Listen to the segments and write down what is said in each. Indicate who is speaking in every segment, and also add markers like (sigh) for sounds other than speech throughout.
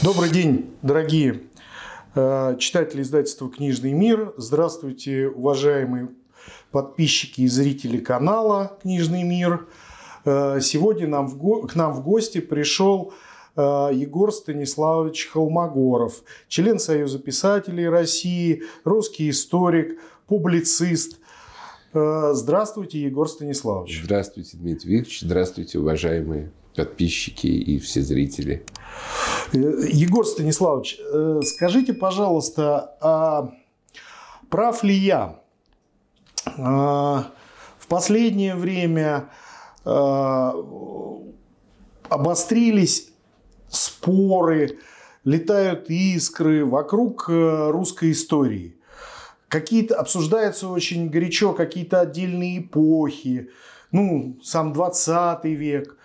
Speaker 1: Добрый день, дорогие э, читатели издательства «Книжный мир». Здравствуйте, уважаемые подписчики и зрители канала «Книжный мир». Э, сегодня нам в, к нам в гости пришел э, Егор Станиславович Холмогоров, член Союза писателей России, русский историк, публицист. Здравствуйте, Егор Станиславович.
Speaker 2: Здравствуйте, Дмитрий Викторович. Здравствуйте, уважаемые подписчики и все зрители.
Speaker 1: Э, Егор Станиславович, э, скажите, пожалуйста, а прав ли я? А, в последнее время а, обострились споры, летают искры вокруг э, русской истории. Какие-то обсуждаются очень горячо какие-то отдельные эпохи, ну, сам 20 век,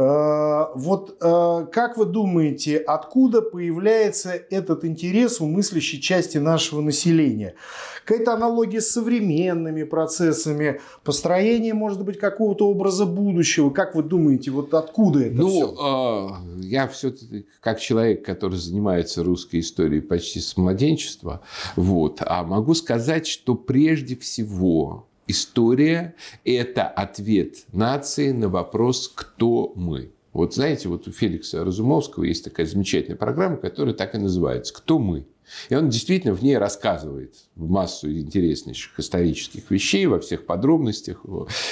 Speaker 1: вот э, как вы думаете, откуда появляется этот интерес у мыслящей части нашего населения? Какая-то аналогия с современными процессами, построение, может быть, какого-то образа будущего. Как вы думаете, вот откуда это
Speaker 2: ну,
Speaker 1: все?
Speaker 2: Э, я все-таки как человек, который занимается русской историей почти с младенчества, вот, а могу сказать, что прежде всего История – это ответ нации на вопрос «Кто мы?». Вот знаете, вот у Феликса Разумовского есть такая замечательная программа, которая так и называется «Кто мы?». И он действительно в ней рассказывает массу интереснейших исторических вещей во всех подробностях.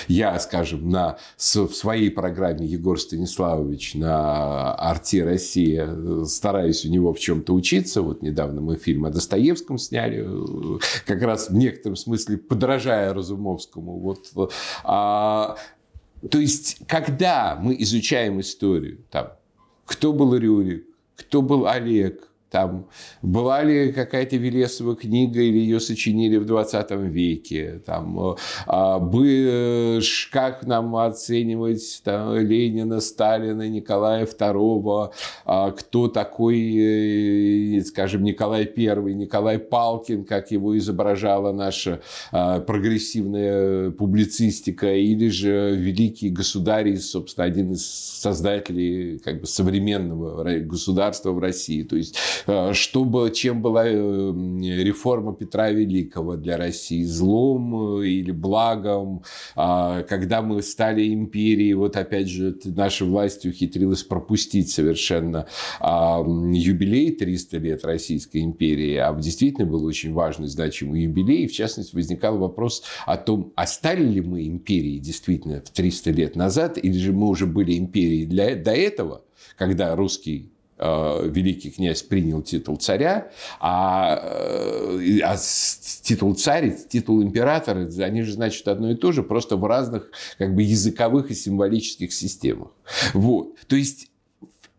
Speaker 2: Я, скажем, на, в своей программе Егор Станиславович на «Арте Россия» стараюсь у него в чем-то учиться. Вот недавно мы фильм о Достоевском сняли, как раз в некотором смысле подражая Разумовскому. Вот, а, то есть, когда мы изучаем историю, там, кто был Рюрик, кто был Олег, там, была ли какая-то Велесова книга или ее сочинили в 20 веке? Там, а, бы, как нам оценивать там, Ленина, Сталина, Николая II? А, кто такой, э, скажем, Николай I, Николай Палкин, как его изображала наша а, прогрессивная публицистика? Или же великий государь, собственно, один из создателей как бы, современного государства в России? То есть Э, чтобы, чем была э, реформа Петра Великого для России, злом э, или благом, а, когда мы стали империей, вот опять же наша власть ухитрилась пропустить совершенно а, юбилей 300 лет Российской империи, а действительно был очень важный, значимый юбилей, и в частности возникал вопрос о том, а стали ли мы империей действительно в 300 лет назад, или же мы уже были империей для, до этого, когда русский Э, великий князь принял титул царя, а, э, а титул царь, титул императора, они же значит одно и то же, просто в разных как бы языковых и символических системах. Вот. То есть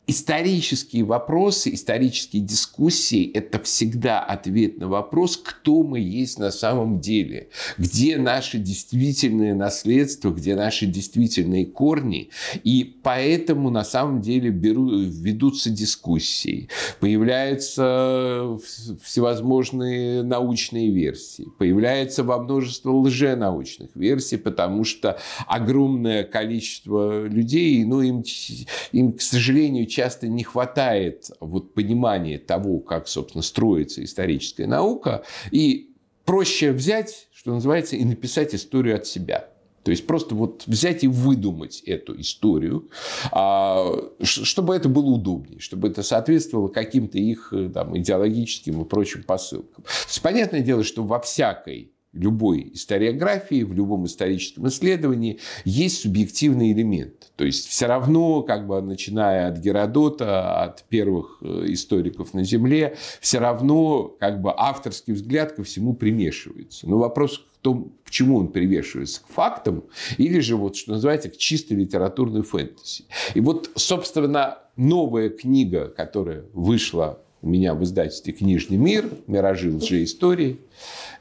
Speaker 2: Исторические вопросы, исторические дискуссии – это всегда ответ на вопрос, кто мы есть на самом деле, где наше действительное наследство, где наши действительные корни. И поэтому на самом деле беру, ведутся дискуссии, появляются всевозможные научные версии, появляется во множество лженаучных версий, потому что огромное количество людей, ну, им, им к сожалению, часто не хватает вот понимания того, как, собственно, строится историческая наука, и проще взять, что называется, и написать историю от себя. То есть просто вот взять и выдумать эту историю, а, чтобы это было удобнее, чтобы это соответствовало каким-то их там, идеологическим и прочим посылкам. То есть, понятное дело, что во всякой любой историографии, в любом историческом исследовании есть субъективный элемент. То есть все равно, как бы начиная от Геродота, от первых э, историков на Земле, все равно как бы авторский взгляд ко всему примешивается. Но вопрос в том, к чему он привешивается, к фактам или же, вот, что называется, к чистой литературной фэнтези. И вот, собственно, новая книга, которая вышла у меня в издательстве «Книжный мир», «Миражи лжеистории»,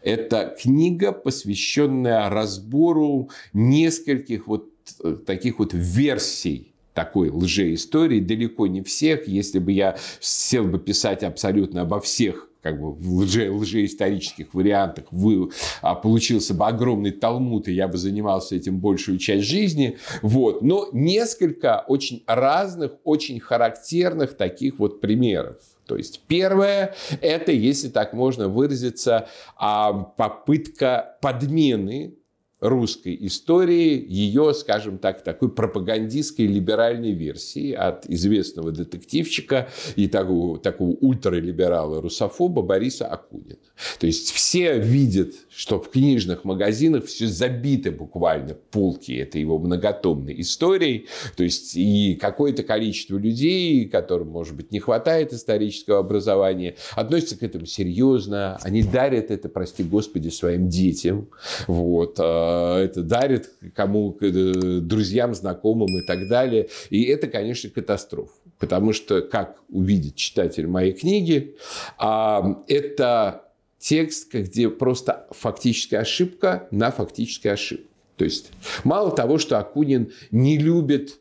Speaker 2: это книга, посвященная разбору нескольких вот э, таких вот версий такой лжеистории, далеко не всех. Если бы я сел бы писать абсолютно обо всех как бы в лже, лжеисторических вариантах вы, а, получился бы огромный талмуд, и я бы занимался этим большую часть жизни. Вот. Но несколько очень разных, очень характерных таких вот примеров. То есть первое, это, если так можно выразиться, а, попытка подмены русской истории, ее, скажем так, такой пропагандистской либеральной версии от известного детективчика и такого, такого ультралиберала-русофоба Бориса Акунина. То есть все видят, что в книжных магазинах все забито буквально полки этой его многотомной историей. То есть и какое-то количество людей, которым, может быть, не хватает исторического образования, относятся к этому серьезно. Они дарят это, прости господи, своим детям. Вот а, это дарит кому, э, друзьям, знакомым и так далее. И это, конечно, катастрофа. Потому что, как увидит читатель моей книги, а, это текст, где просто фактическая ошибка на фактической ошибке. То есть мало того, что Акунин не любит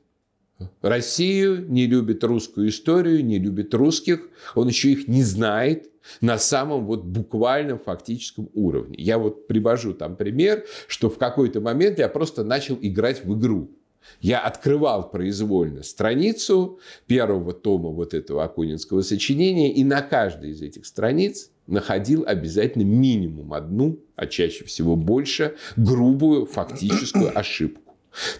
Speaker 2: Россию, не любит русскую историю, не любит русских, он еще их не знает, на самом вот буквальном фактическом уровне. Я вот привожу там пример, что в какой-то момент я просто начал играть в игру. Я открывал произвольно страницу первого тома вот этого Акунинского сочинения, и на каждой из этих страниц находил обязательно минимум одну, а чаще всего больше, грубую фактическую ошибку.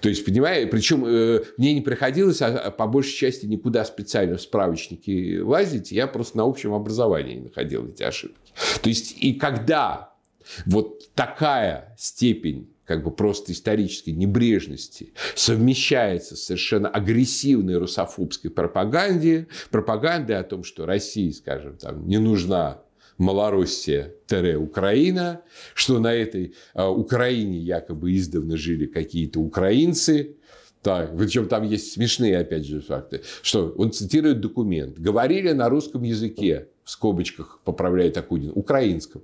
Speaker 2: То есть, понимаете, причем э, мне не приходилось, а, а по большей части никуда специально в справочники лазить, я просто на общем образовании находил эти ошибки. То есть, и когда вот такая степень как бы просто исторической небрежности совмещается с совершенно агрессивной русофобской пропаганде, пропагандой о том, что России, скажем, там, не нужна Малороссия-Украина, что на этой а, Украине якобы издавна жили какие-то украинцы, так, причем там есть смешные, опять же, факты, что он цитирует документ. Говорили на русском языке, в скобочках поправляет Акунин, украинском.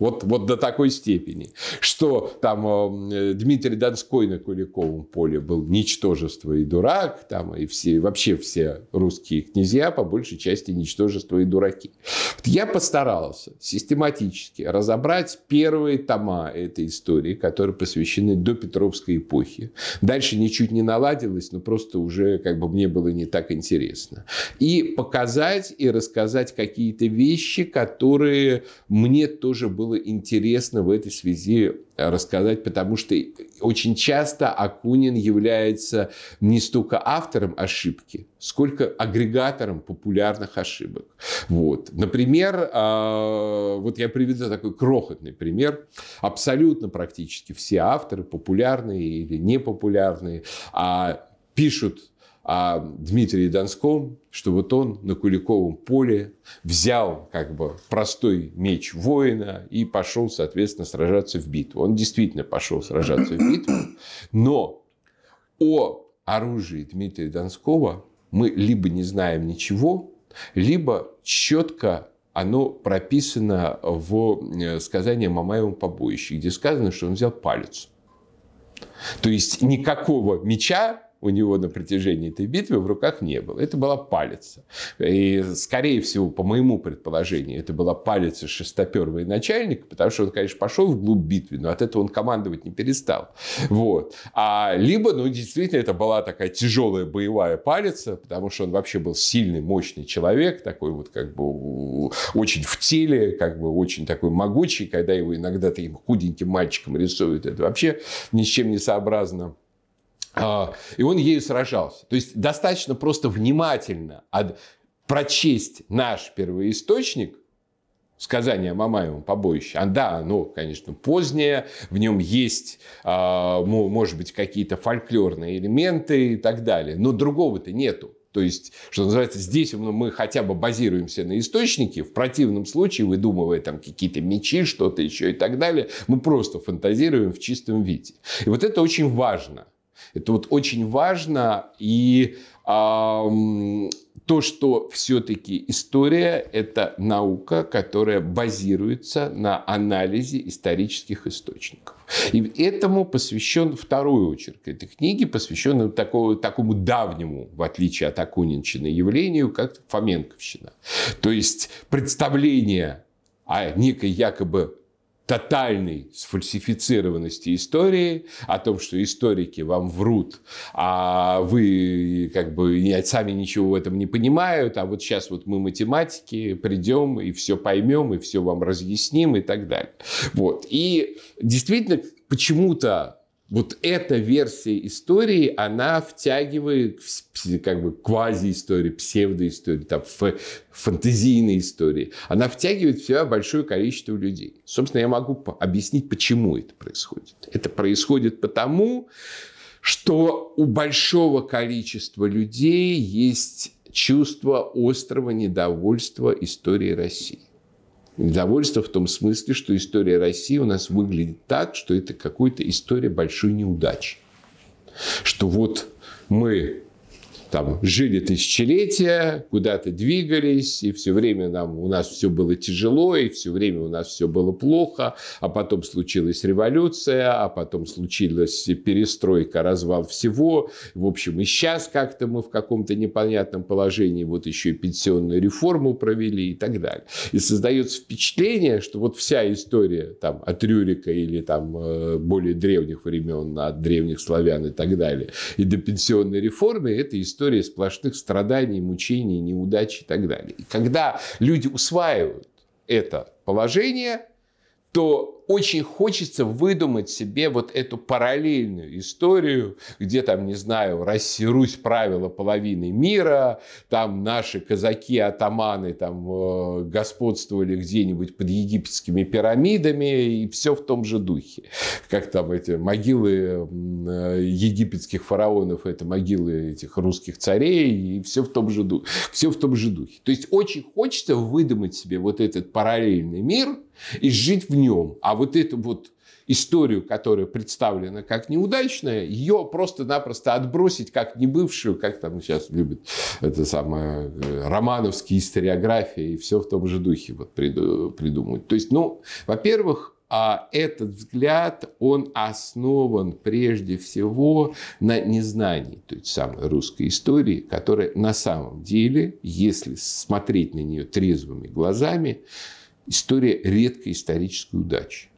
Speaker 2: Вот, вот до такой степени, что там э, Дмитрий Донской на Куликовом поле был ничтожество и дурак, там и все, вообще все русские князья по большей части ничтожество и дураки. Вот я постарался систематически разобрать первые тома этой истории, которые посвящены до Петровской эпохи. Дальше ничуть не наладилось, но просто уже как бы мне было не так интересно. И показать и рассказать какие-то вещи, которые мне тоже было было интересно в этой связи рассказать, потому что очень часто Акунин является не столько автором ошибки, сколько агрегатором популярных ошибок. Вот. Например, а, вот я приведу такой крохотный пример. Абсолютно практически все авторы, популярные или непопулярные, а, пишут о Дмитрии Донском, что вот он на Куликовом поле взял как бы простой меч воина и пошел, соответственно, сражаться в битву. Он действительно пошел сражаться в битву, но о оружии Дмитрия Донского мы либо не знаем ничего, либо четко оно прописано в э, сказании о Мамаевом побоище, где сказано, что он взял палец. То есть никакого меча у него на протяжении этой битвы в руках не было. Это была палица. И, скорее всего, по моему предположению, это была палица шестоперого начальника, потому что он, конечно, пошел вглубь битвы, но от этого он командовать не перестал. Вот. А либо, ну, действительно, это была такая тяжелая боевая палица, потому что он вообще был сильный, мощный человек, такой вот как бы очень в теле, как бы очень такой могучий, когда его иногда таким худеньким мальчиком рисуют. Это вообще ни с чем не сообразно и он ею сражался. То есть достаточно просто внимательно прочесть наш первоисточник, сказание о Мамаевом побоище. А, да, оно, конечно, позднее, в нем есть, а, может быть, какие-то фольклорные элементы и так далее, но другого-то нету. То есть, что называется, здесь мы хотя бы базируемся на источнике, в противном случае, выдумывая там какие-то мечи, что-то еще и так далее, мы просто фантазируем в чистом виде. И вот это очень важно. Это вот очень важно. И э, то, что все-таки история – это наука, которая базируется на анализе исторических источников. И этому посвящен второй очерк этой книги, посвященный такому, такому давнему, в отличие от Акунинщины, явлению, как Фоменковщина. То есть представление о некой якобы тотальной сфальсифицированности истории, о том, что историки вам врут, а вы как бы сами ничего в этом не понимают, а вот сейчас вот мы математики придем и все поймем, и все вам разъясним и так далее. Вот. И действительно, почему-то вот эта версия истории, она втягивает как бы квази-истории, псевдоистории, там, фантазийные истории. Она втягивает в себя большое количество людей. Собственно, я могу объяснить, почему это происходит. Это происходит потому, что у большого количества людей есть чувство острого недовольства историей России. Недовольство в том смысле, что история России у нас выглядит так, что это какая-то история большой неудачи. Что вот мы там жили тысячелетия, куда-то двигались, и все время нам, у нас все было тяжело, и все время у нас все было плохо, а потом случилась революция, а потом случилась перестройка, развал всего. В общем, и сейчас как-то мы в каком-то непонятном положении, вот еще и пенсионную реформу провели и так далее. И создается впечатление, что вот вся история там, от Рюрика или там э, более древних времен, от древних славян и так далее, и до пенсионной реформы, это история история сплошных страданий, мучений, неудач и так далее. И когда люди усваивают это положение, то очень хочется выдумать себе вот эту параллельную историю, где там, не знаю, Россия, Русь правила половиной мира, там наши казаки-атаманы там э, господствовали где-нибудь под египетскими пирамидами, и все в том же духе. Как там эти могилы э, египетских фараонов, это могилы этих русских царей, и все в том же духе. Все в том же духе. То есть очень хочется выдумать себе вот этот параллельный мир и жить в нем. А вот эту вот историю, которая представлена как неудачная, ее просто-напросто отбросить как небывшую, как там сейчас любят это самое э, романовские историографии и все в том же духе вот придумывать. То есть, ну, во-первых, а этот взгляд, он основан прежде всего на незнании той самой русской истории, которая на самом деле, если смотреть на нее трезвыми глазами, история редкой исторической удачи.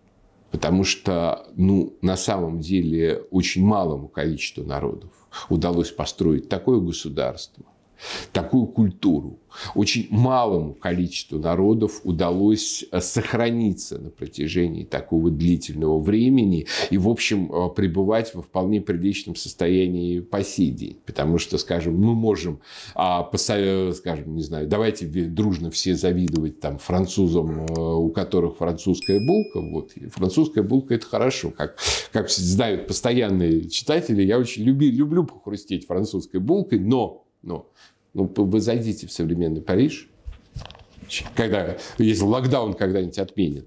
Speaker 2: Потому что, ну, на самом деле, очень малому количеству народов удалось построить такое государство, такую культуру, очень малому количеству народов удалось э, сохраниться на протяжении такого длительного времени и, в общем, э, пребывать во вполне приличном состоянии по сей день. Потому что, скажем, мы можем, а, скажем, не знаю, давайте дружно все завидовать там французам, э, у которых французская булка. Вот. Французская булка – это хорошо. Как, как знают постоянные читатели, я очень люби, люблю похрустеть французской булкой, но, но ну, вы зайдите в современный Париж, когда, если локдаун когда-нибудь отменят,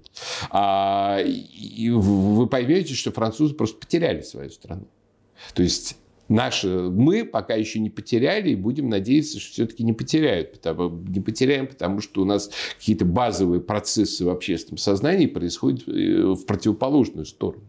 Speaker 2: а, и вы поймете, что французы просто потеряли свою страну. То есть наши, мы пока еще не потеряли и будем надеяться, что все-таки не потеряют. Потому, не потеряем, потому что у нас какие-то базовые процессы в общественном сознании происходят э, в противоположную сторону.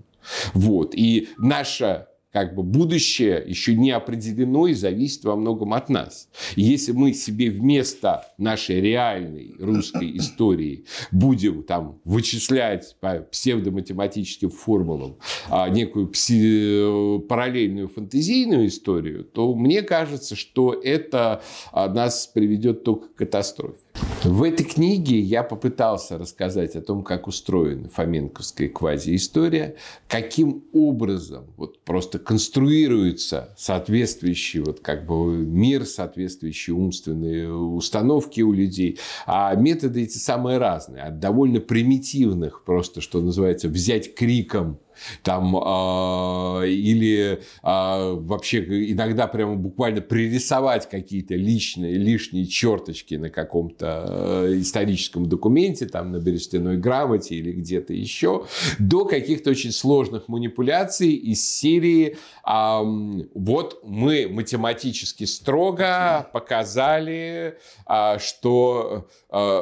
Speaker 2: Вот. И наша как бы будущее еще не определено и зависит во многом от нас. И если мы себе вместо нашей реальной русской (coughs) истории будем там вычислять по псевдоматематическим формулам а, некую пси- параллельную фантазийную историю, то мне кажется, что это а, нас приведет только к катастрофе. В этой книге я попытался рассказать о том, как устроена фоменковская квазиистория, каким образом вот просто конструируется соответствующий вот как бы мир, соответствующие умственные установки у людей. А методы эти самые разные. От довольно примитивных, просто что называется, взять криком там, э, или э, вообще иногда прямо буквально пририсовать какие-то личные, лишние черточки на каком-то э, историческом документе, там, на берестяной грамоте или где-то еще, до каких-то очень сложных манипуляций из серии э, вот мы математически строго показали, э, что э,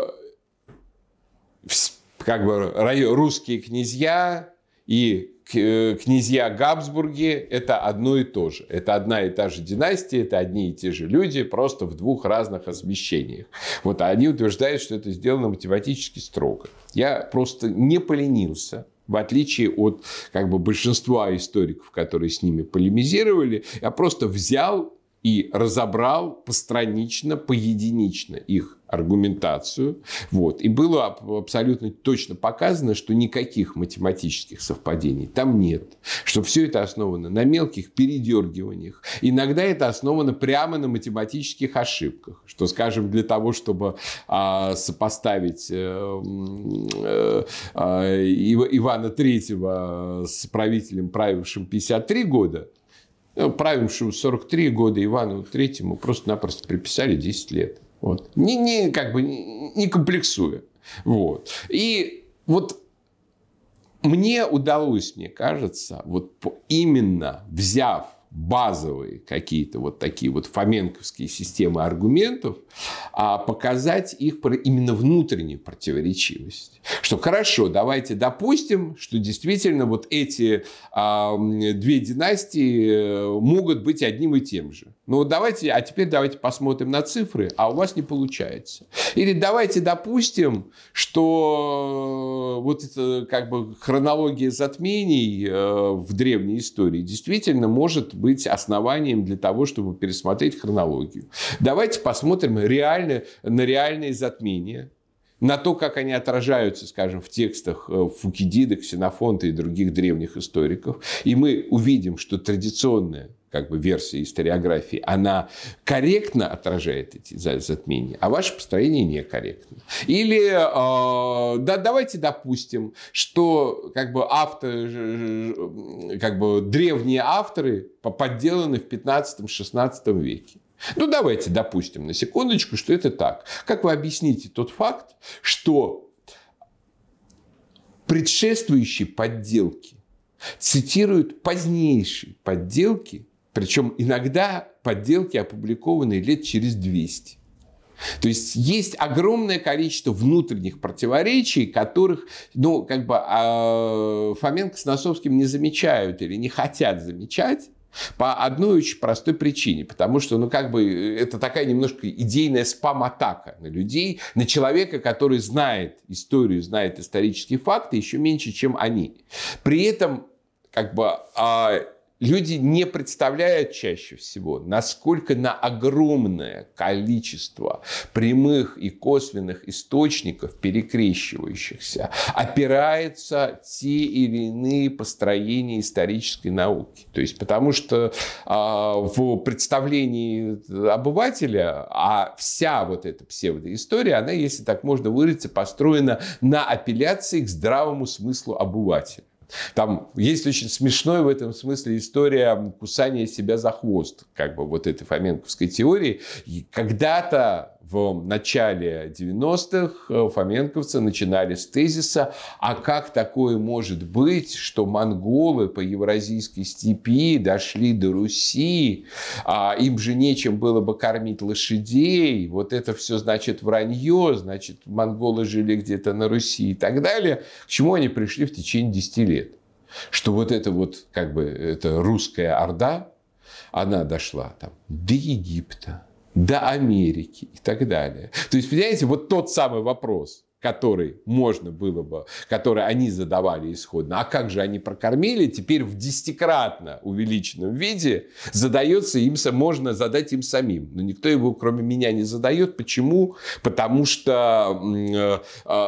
Speaker 2: как бы русские князья и князья Габсбурги – это одно и то же. Это одна и та же династия, это одни и те же люди, просто в двух разных освещениях. Вот, а они утверждают, что это сделано математически строго. Я просто не поленился в отличие от как бы, большинства историков, которые с ними полемизировали, я просто взял и разобрал постранично, поединично их аргументацию. Вот. И было абсолютно точно показано, что никаких математических совпадений там нет. Что все это основано на мелких передергиваниях. Иногда это основано прямо на математических ошибках. Что, скажем, для того, чтобы а, сопоставить э, э, э, Ивана Третьего с правителем, правившим 53 года, правившему 43 года Ивану Третьему просто-напросто приписали 10 лет. Вот. Не, не, как бы, не комплексуя. Вот. И вот мне удалось, мне кажется, вот именно взяв базовые какие-то вот такие вот фоменковские системы аргументов, а показать их именно внутреннюю противоречивость. Что хорошо, давайте допустим, что действительно вот эти а, две династии э, могут быть одним и тем же. Ну давайте, а теперь давайте посмотрим на цифры, а у вас не получается. Или давайте допустим, что вот это как бы хронология затмений э, в древней истории действительно может быть основанием для того, чтобы пересмотреть хронологию. Давайте посмотрим реально, на реальные затмения, на то, как они отражаются, скажем, в текстах э, Фукидида, Ксенофонта и других древних историков. И мы увидим, что традиционная как бы версия историографии, она корректно отражает эти затмения, а ваше построение некорректно. Или, э, да, давайте допустим, что как бы авторы, как бы древние авторы подделаны в 15-16 веке. Ну, давайте допустим на секундочку, что это так. Как вы объясните тот факт, что предшествующие подделки цитируют позднейшие подделки причем иногда подделки опубликованы лет через 200. То есть есть огромное количество внутренних противоречий, которых, ну, как бы э, Фоменко с Носовским не замечают или не хотят замечать. По одной очень простой причине, потому что, ну, как бы, это такая немножко идейная спам-атака на людей, на человека, который знает историю, знает исторические факты еще меньше, чем они. При этом, как бы, а, люди не представляют чаще всего, насколько на огромное количество прямых и косвенных источников, перекрещивающихся, опираются те или иные построения исторической науки. То есть, потому что э, в представлении обывателя, а вся вот эта псевдоистория, она, если так можно выразиться, построена на апелляции к здравому смыслу обывателя. Там есть очень смешной в этом смысле история кусания себя за хвост, как бы вот этой фоменковской теории. И когда-то в начале 90-х э, фоменковцы начинали с тезиса, а как такое может быть, что монголы по евразийской степи дошли до Руси, а им же нечем было бы кормить лошадей, вот это все значит вранье, значит монголы жили где-то на Руси и так далее. К чему они пришли в течение 10 лет? Что вот это вот как бы это русская орда, она дошла там до Египта, до Америки и так далее. То есть, понимаете, вот тот самый вопрос, который можно было бы, который они задавали исходно, а как же они прокормили, теперь в десятикратно увеличенном виде задается им, можно задать им самим. Но никто его, кроме меня, не задает. Почему? Потому что э, э,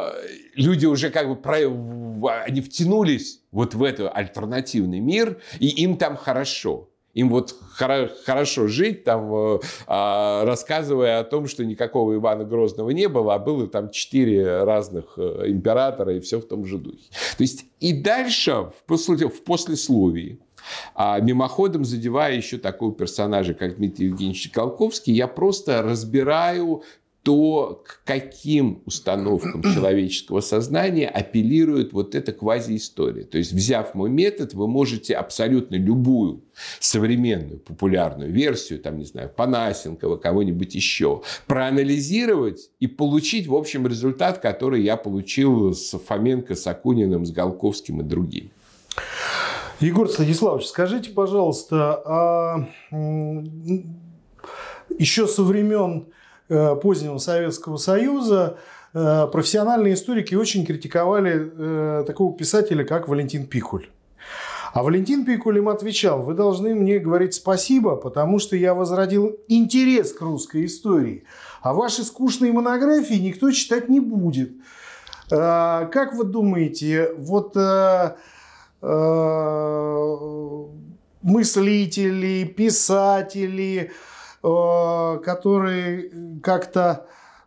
Speaker 2: люди уже как бы, они втянулись вот в этот альтернативный мир, и им там хорошо. Им вот хорошо жить, там, э, а, рассказывая о том, что никакого Ивана Грозного не было, а было там четыре разных э, императора и все в том же духе. То есть и дальше в, после, в послесловии а мимоходом задевая еще такого персонажа, как Дмитрий Евгеньевич Колковский, я просто разбираю то, к каким установкам (clears throat) человеческого сознания апеллирует вот эта квазиистория. То есть, взяв мой метод, вы можете абсолютно любую современную популярную версию, там, не знаю, Панасенкова, кого-нибудь еще, проанализировать и получить, в общем, результат, который я получил с Фоменко, с Акуниным, с Голковским и другими.
Speaker 1: Егор Станиславович, скажите, пожалуйста, а еще со времен позднего Советского Союза э, профессиональные историки очень критиковали э, такого писателя, как Валентин Пикуль. А Валентин Пикуль им отвечал, вы должны мне говорить спасибо, потому что я возродил интерес к русской истории. А ваши скучные монографии никто читать не будет. Как вы думаете, вот мыслители, писатели, Э, которые как-то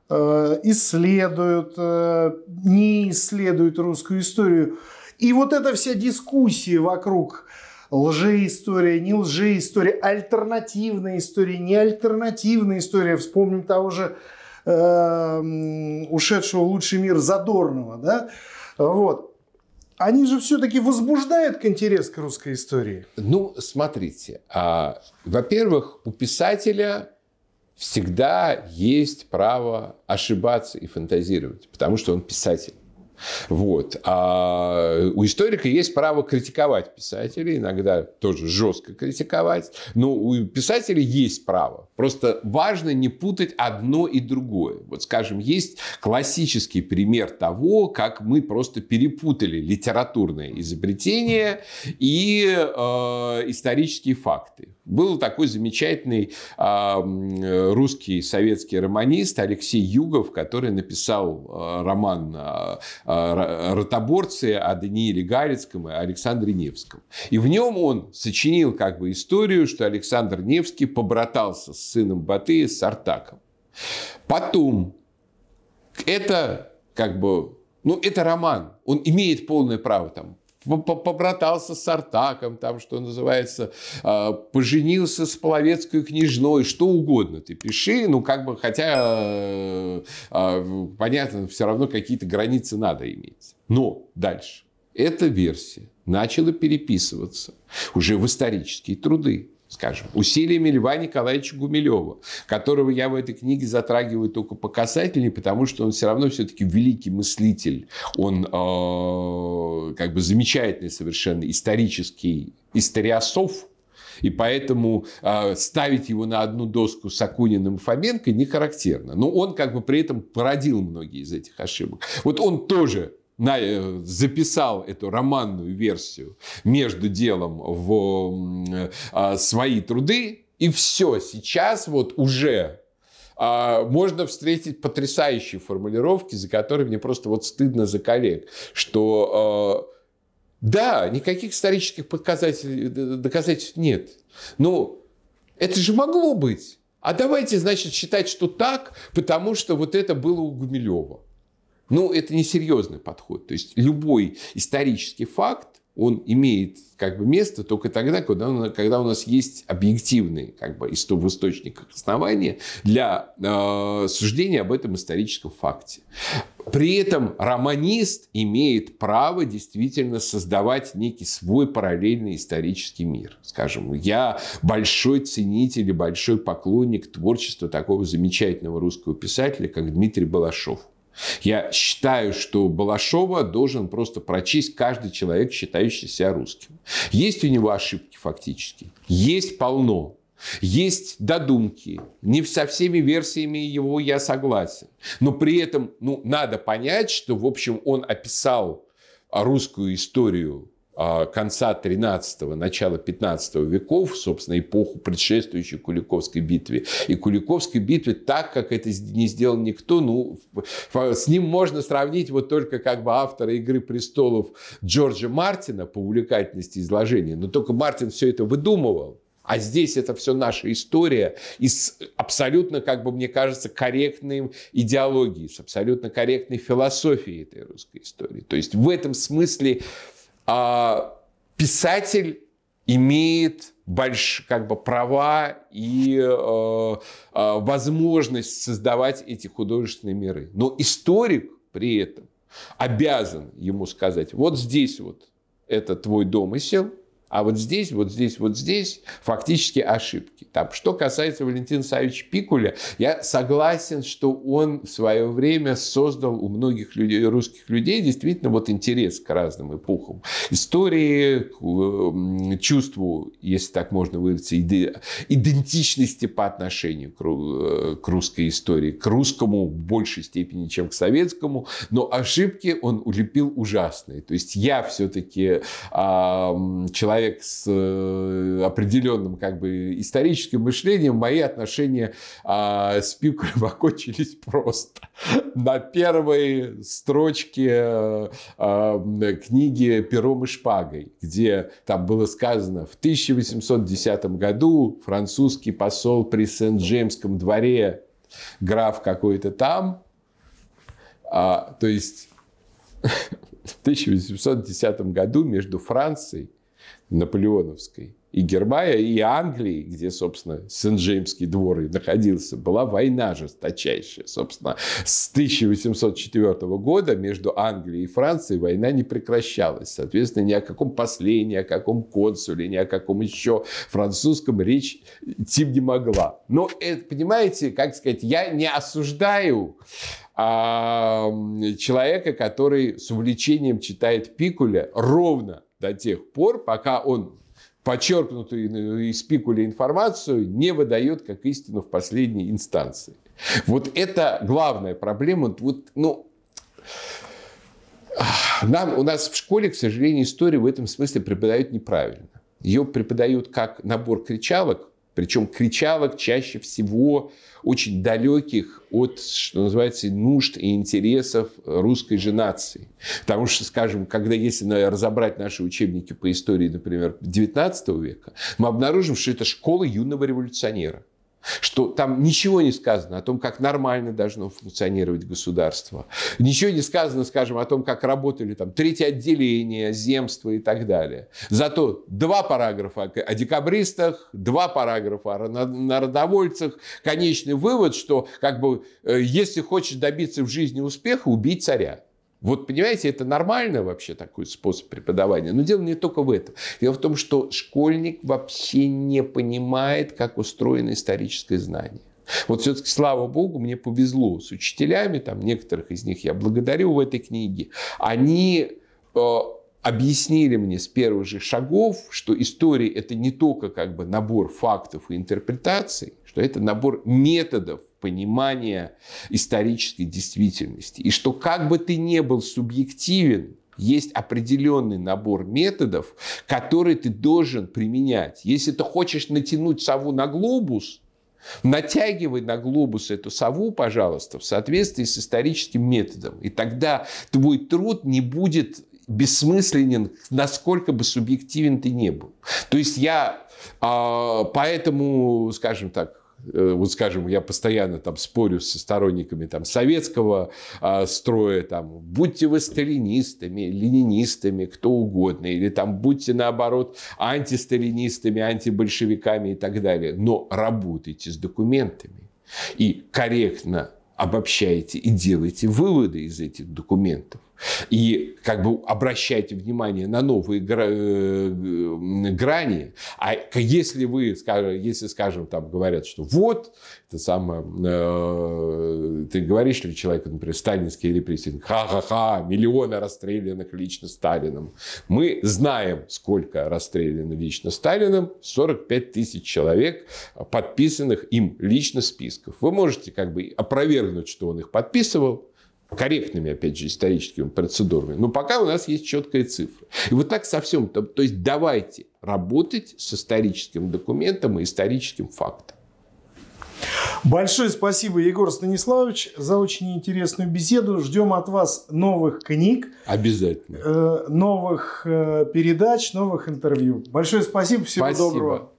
Speaker 1: э, исследуют, э, не исследуют русскую историю. И вот эта вся дискуссия вокруг лжеистория, не лжеистория, альтернативная история, не альтернативная история. Вспомним того же э, ушедшего в лучший мир Задорнова, да? Вот они же все-таки возбуждают интерес к русской истории.
Speaker 2: Ну, смотрите, а, во-первых, у писателя всегда есть право ошибаться и фантазировать, потому что он писатель. Вот. А у историка есть право критиковать писателей, иногда тоже жестко критиковать, но у писателей есть право. Просто важно не путать одно и другое. Вот, скажем, есть классический пример того, как мы просто перепутали литературное изобретение и э, исторические факты. Был такой замечательный э, русский советский романист Алексей Югов, который написал э, роман э, «Ротоборцы» о Данииле Галицком и Александре Невском. И в нем он сочинил как бы историю, что Александр Невский побратался с сыном Батыя, с Артаком. Потом это как бы ну, это роман. Он имеет полное право там побратался с Артаком, там, что называется, а, поженился с Половецкой княжной, что угодно ты пиши, ну, как бы, хотя, э, а, понятно, все равно какие-то границы надо иметь. Но дальше. Эта версия начала переписываться уже в исторические труды скажем, усилиями Льва Николаевича Гумилева, которого я в этой книге затрагиваю только по касательной, потому что он все равно все-таки великий мыслитель. Он э, как бы замечательный совершенно исторический историософ, и поэтому э, ставить его на одну доску с Акуниным и Фоменко не характерно. Но он как бы при этом породил многие из этих ошибок. Вот он тоже записал эту романную версию между делом в э, свои труды, и все, сейчас вот уже а, можно встретить потрясающие формулировки, за которые мне просто вот стыдно за коллег, что э, да, никаких исторических показателей, доказательств нет. Но это же могло быть. А давайте, значит, считать, что так, потому что вот это было у Гумилева. Ну, это несерьезный подход. То есть любой исторический факт, он имеет как бы место только тогда, когда, когда у нас есть объективные как бы, в источниках основания для э, суждения об этом историческом факте. При этом романист имеет право действительно создавать некий свой параллельный исторический мир. Скажем, я большой ценитель и большой поклонник творчества такого замечательного русского писателя, как Дмитрий Балашов. Я считаю, что Балашова должен просто прочесть каждый человек, считающий себя русским. Есть у него ошибки фактически. Есть полно. Есть додумки. Не со всеми версиями его я согласен. Но при этом ну, надо понять, что, в общем, он описал русскую историю конца 13-го, начала 15 веков, собственно, эпоху, предшествующую Куликовской битве. И Куликовской битве так, как это не сделал никто, ну, с ним можно сравнить вот только как бы автора «Игры престолов» Джорджа Мартина по увлекательности изложения. Но только Мартин все это выдумывал. А здесь это все наша история и с абсолютно, как бы мне кажется, корректной идеологией, с абсолютно корректной философией этой русской истории. То есть в этом смысле а, писатель имеет больш, как бы права и э, э, возможность создавать эти художественные миры. Но историк при этом обязан ему сказать, вот здесь вот это твой домысел, А вот здесь, вот здесь, вот здесь фактически ошибки. Там, что касается Валентина Савича Пикуля, я согласен, что он в свое время создал у многих людей, русских людей действительно вот интерес к разным эпохам. Истории, к чувству, если так можно выразиться, идентичности по отношению к русской истории, к русскому в большей степени, чем к советскому, но ошибки он улепил ужасные. То есть я все-таки э, человек с э, определенным как бы историческим мышлением, мои отношения э, с Пикулем окончились просто. На первой строчке э, книги «Пером и шпагой», где там было сказано, в 1810 году французский посол при Сент-Джеймском дворе, граф какой-то там, а, то есть (laughs) в 1810 году между Францией наполеоновской и Германия, и Англии, где, собственно, Сент-Джеймский двор и находился, была война жесточайшая. Собственно, с 1804 года между Англией и Францией война не прекращалась. Соответственно, ни о каком после, ни о каком консуле, ни о каком еще французском речь идти не могла. Но, это, понимаете, как сказать, я не осуждаю а, человека, который с увлечением читает Пикуля ровно до тех пор, пока он подчеркнутую из Пикуля информацию не выдает как истину в последней инстанции. Вот это главная проблема. Вот, ну, нам, у нас в школе, к сожалению, историю в этом смысле преподают неправильно. Ее преподают как набор кричалок, причем кричалок чаще всего очень далеких от, что называется, нужд и интересов русской же нации. Потому что, скажем, когда если разобрать наши учебники по истории, например, XIX века, мы обнаружим, что это школа юного революционера что там ничего не сказано о том, как нормально должно функционировать государство. Ничего не сказано, скажем, о том, как работали там третье отделение, земство и так далее. Зато два параграфа о декабристах, два параграфа о народовольцах. Конечный вывод, что как бы, э, если хочешь добиться в жизни успеха, убей царя. Вот, понимаете, это нормально вообще такой способ преподавания. Но дело не только в этом. Дело в том, что школьник вообще не понимает, как устроено историческое знание. Вот все-таки, слава богу, мне повезло с учителями, там некоторых из них я благодарю в этой книге. Они э, объяснили мне с первых же шагов, что история это не только как бы набор фактов и интерпретаций, что это набор методов понимания исторической действительности. И что как бы ты не был субъективен, есть определенный набор методов, которые ты должен применять. Если ты хочешь натянуть сову на глобус, натягивай на глобус эту сову, пожалуйста, в соответствии с историческим методом. И тогда твой труд не будет бессмысленен, насколько бы субъективен ты не был. То есть я а, поэтому, скажем так, вот скажем, я постоянно там спорю со сторонниками там, советского а, строя, там, будьте вы сталинистами, ленинистами, кто угодно, или там будьте наоборот антисталинистами, антибольшевиками и так далее, но работайте с документами и корректно обобщайте и делайте выводы из этих документов. И как бы обращайте внимание на новые э, грани. А если вы, если, скажем, там говорят, что вот, это самое, э, ты говоришь ли человеку, например, сталинские репрессии, ха-ха-ха, миллионы расстрелянных лично Сталином. Мы знаем, сколько расстреляно лично Сталином, 45 тысяч человек, подписанных им лично списков. Вы можете как бы опровергнуть, что он их подписывал, корректными, опять же, историческими процедурами. Но пока у нас есть четкая цифра. И вот так со всем. То, то есть давайте работать с историческим документом и историческим фактом.
Speaker 1: Большое спасибо, Егор Станиславович, за очень интересную беседу. Ждем от вас новых книг.
Speaker 2: Обязательно.
Speaker 1: Э, новых э, передач, новых интервью. Большое спасибо, всего спасибо. доброго.